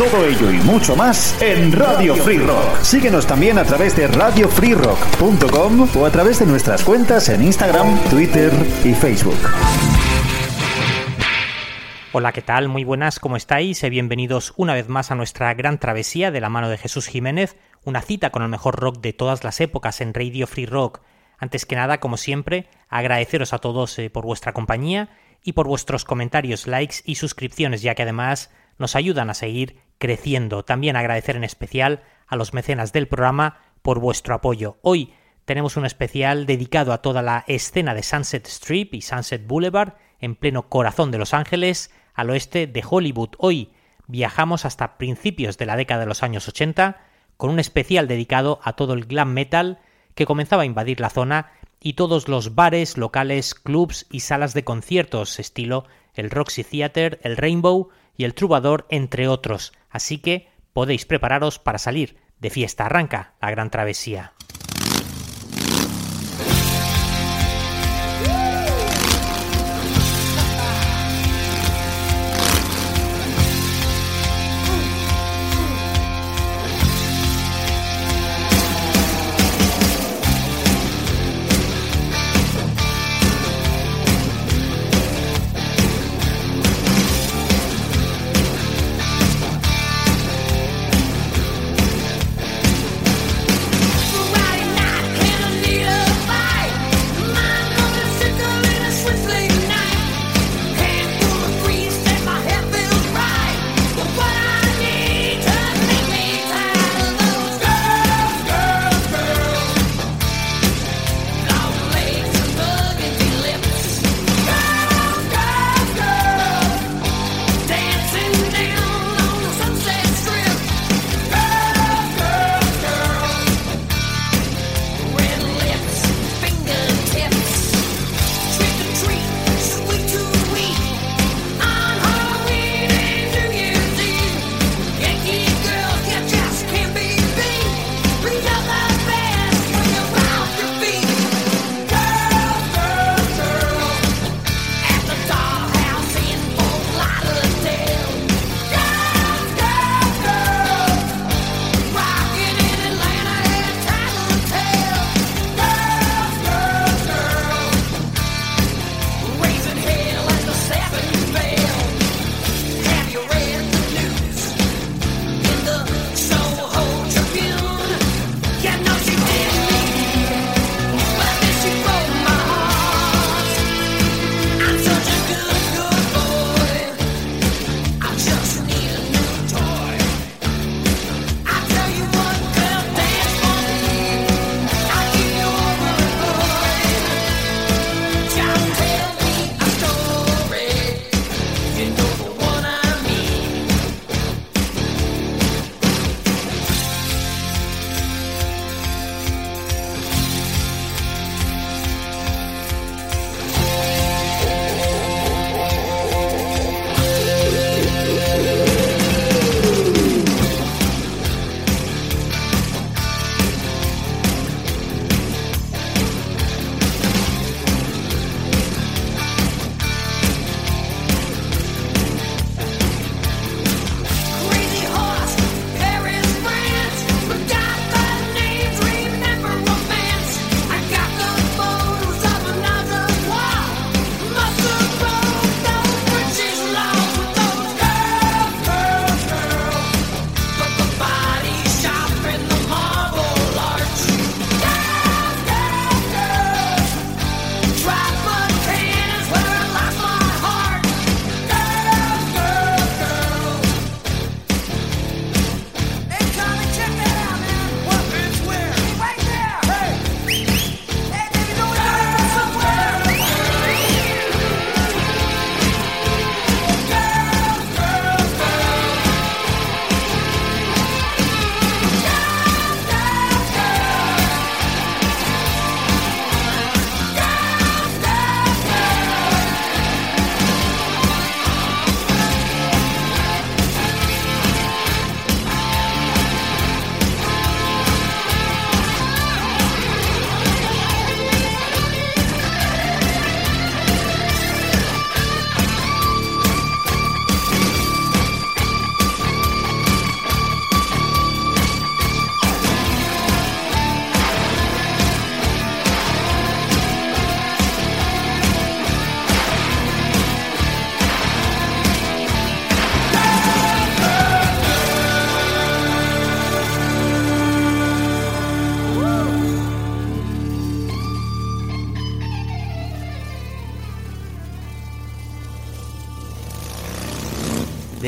Todo ello y mucho más en Radio Free Rock. Síguenos también a través de radiofreerock.com o a través de nuestras cuentas en Instagram, Twitter y Facebook. Hola, ¿qué tal? Muy buenas, ¿cómo estáis? Eh, bienvenidos una vez más a nuestra gran travesía de la mano de Jesús Jiménez, una cita con el mejor rock de todas las épocas en Radio Free Rock. Antes que nada, como siempre, agradeceros a todos eh, por vuestra compañía y por vuestros comentarios, likes y suscripciones, ya que además nos ayudan a seguir creciendo. También agradecer en especial a los mecenas del programa por vuestro apoyo. Hoy tenemos un especial dedicado a toda la escena de Sunset Strip y Sunset Boulevard, en pleno corazón de Los Ángeles, al oeste de Hollywood. Hoy viajamos hasta principios de la década de los años 80, con un especial dedicado a todo el glam metal que comenzaba a invadir la zona y todos los bares, locales, clubs y salas de conciertos, estilo el Roxy Theater, el Rainbow y el Troubadour, entre otros. Así que podéis prepararos para salir de fiesta. Arranca la gran travesía.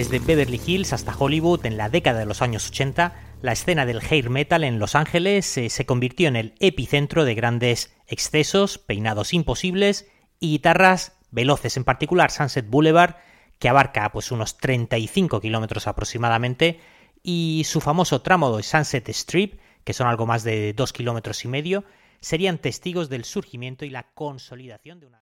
Desde Beverly Hills hasta Hollywood en la década de los años 80, la escena del hair metal en Los Ángeles se convirtió en el epicentro de grandes excesos, peinados imposibles y guitarras veloces, en particular Sunset Boulevard, que abarca pues unos 35 kilómetros aproximadamente, y su famoso tramo de Sunset Strip, que son algo más de 2 kilómetros y medio, serían testigos del surgimiento y la consolidación de una...